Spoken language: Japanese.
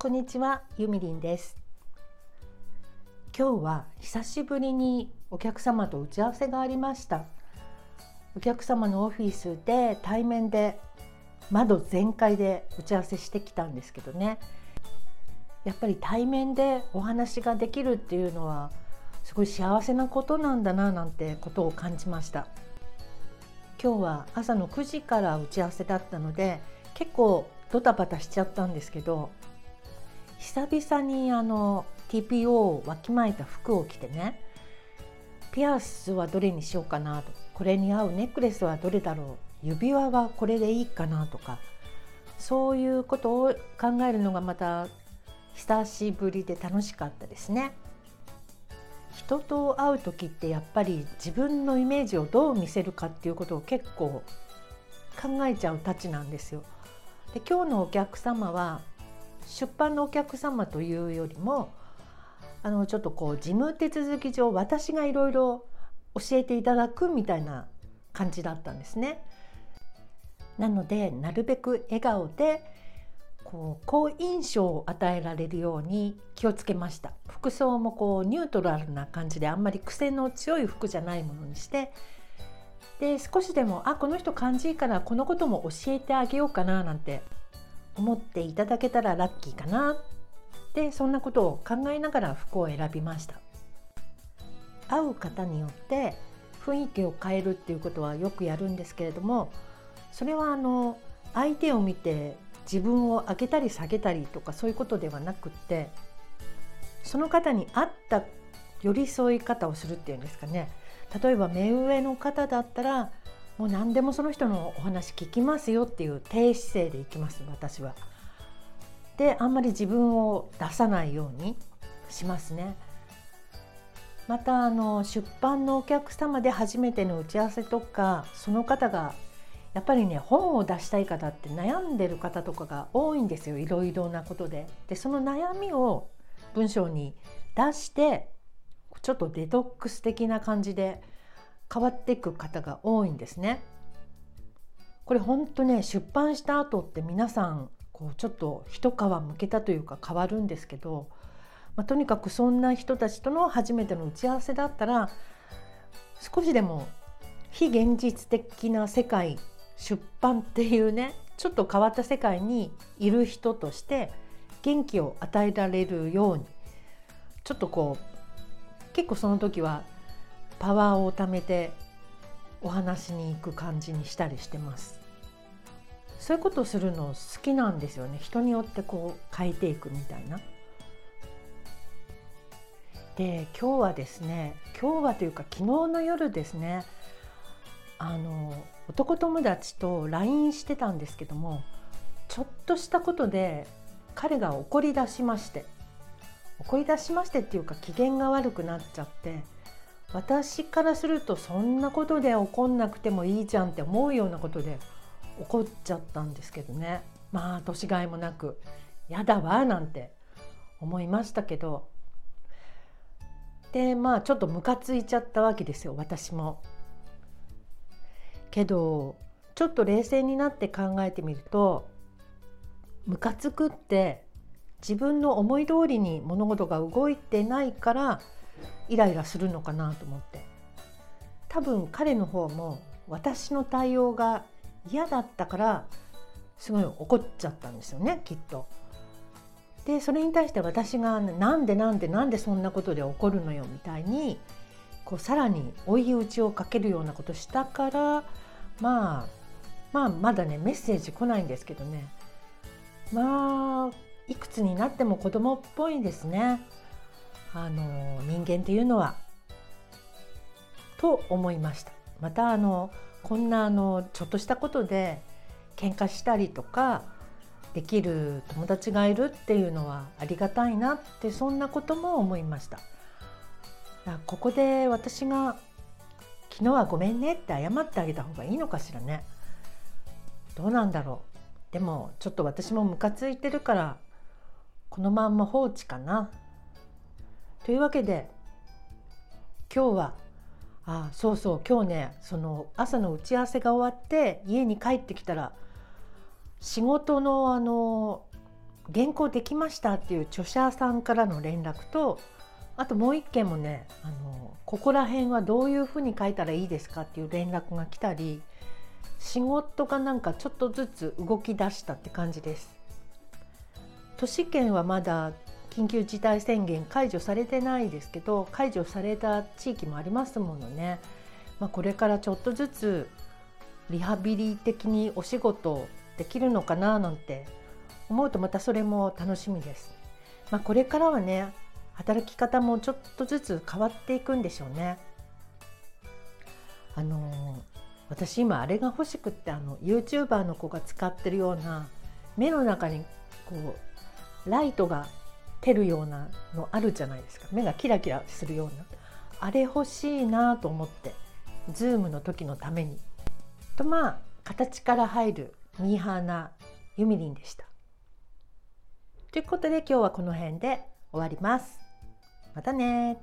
こんにちは、ゆみりんです。今日は久しぶりにお客様と打ち合わせがありました。お客様のオフィスで対面で窓全開で打ち合わせしてきたんですけどね。やっぱり対面でお話ができるっていうのはすごい幸せなことなんだななんてことを感じました。今日は朝の9時から打ち合わせだったので結構ドタバタしちゃったんですけど久々にあの TPO をわきまえた服を着てねピアスはどれにしようかなとこれに合うネックレスはどれだろう指輪はこれでいいかなとかそういうことを考えるのがまた久しぶりで楽しかったですね。人と会う時ってやっぱり自分のイメージをどう見せるかっていうことを結構考えちゃうたちなんですよ。で今日のお客様は出版のお客様というよりもあのちょっとこう事務手続き上私がいろいろ教えていただくみたいな感じだったんですね。なのでなるべく笑顔でこう好印象を与えられるように気をつけました服装もこうニュートラルな感じであんまり癖の強い服じゃないものにしてで少しでもあこの人感じいいからこのことも教えてあげようかななんて思っていただけたらラッキーかな。でそんなことを考えながら服を選びました。会う方によって雰囲気を変えるっていうことはよくやるんですけれどもそれはあの相手を見て自分を上げたり下げたりとかそういうことではなくってその方に合った寄り添い方をするっていうんですかね。例えば目上の方だったらもう何でもその人のお話聞きますよっていう低姿勢でいきます私は。であんまり自分を出さないようにしますね。またあの出版のお客様で初めての打ち合わせとかその方がやっぱりね本を出したい方って悩んでる方とかが多いんですよいろいろなことで。でその悩みを文章に出してちょっとデトックス的な感じで変わっていく方が多いんですね。これ本当ね出版した後って皆さんこうちょっと一皮むけたというか変わるんですけど、まあ、とにかくそんな人たちとの初めての打ち合わせだったら少しでも非現実的な世界出版っていうねちょっと変わった世界にいる人として元気を与えられるようにちょっとこう結構その時はパワーを貯めてお話に行く感じにしたりしてます。そういうことするの好きなんですよね。人によってこう変えていくみたいな。で今日はですね今日はというか昨日の夜ですねあの男友達と LINE してたんですけどもちょっとしたことで彼が怒り出しまして怒り出しましてっていうか機嫌が悪くなっちゃって私からするとそんなことで怒んなくてもいいじゃんって思うようなことで怒っちゃったんですけどねまあ年がいもなく「やだわ」なんて思いましたけどでまあちょっとムカついちゃったわけですよ私も。けどちょっと冷静になって考えてみるとムカつくって自分の思い通りに物事が動いてないからイライラするのかなと思って多分彼の方も私の対応が嫌だったからすごい怒っちゃったんですよねきっと。でそれに対して私が「なんでなんでなんでそんなことで怒るのよ」みたいにこうさらに追い打ちをかけるようなことしたからまあまあまだねメッセージ来ないんですけどねまあいくつになっても子供っぽいですね。あの人間っていうのはと思いました。またあのこんなあのちょっとしたことで喧嘩したりとかできる友達がいるっていうのはありがたいなってそんなことも思いました。ここで私が「昨日はごめんね」って謝ってあげた方がいいのかしらね。どうなんだろう。でもちょっと私もムカついてるからこのまんま放置かな。というわけで今日はあそうそう今日ねその朝の打ち合わせが終わって家に帰ってきたら仕事のあの原稿できましたっていう著者さんからの連絡とあともう一件もねあのここら辺はどういうふうに書いたらいいですかっていう連絡が来たり仕事がなんかちょっとずつ動き出したって感じです。都市圏はまだ緊急事態宣言解除されてないですけど解除された地域もありますものね、まあ、これからちょっとずつリハビリ的にお仕事できるのかななんて思うとまたそれも楽しみです。まあ、これからはね働き方もちょっとずつ変わっていくんでしょうね。あの私今あれが欲しくってあの YouTuber の子が使ってるような目の中にこうライトが照るようなのあるじゃないですか目がキラキラするようなあれ欲しいなと思ってズームの時のためにとまあ形から入るミーハーなユミリンでした。ということで今日はこの辺で終わります。またね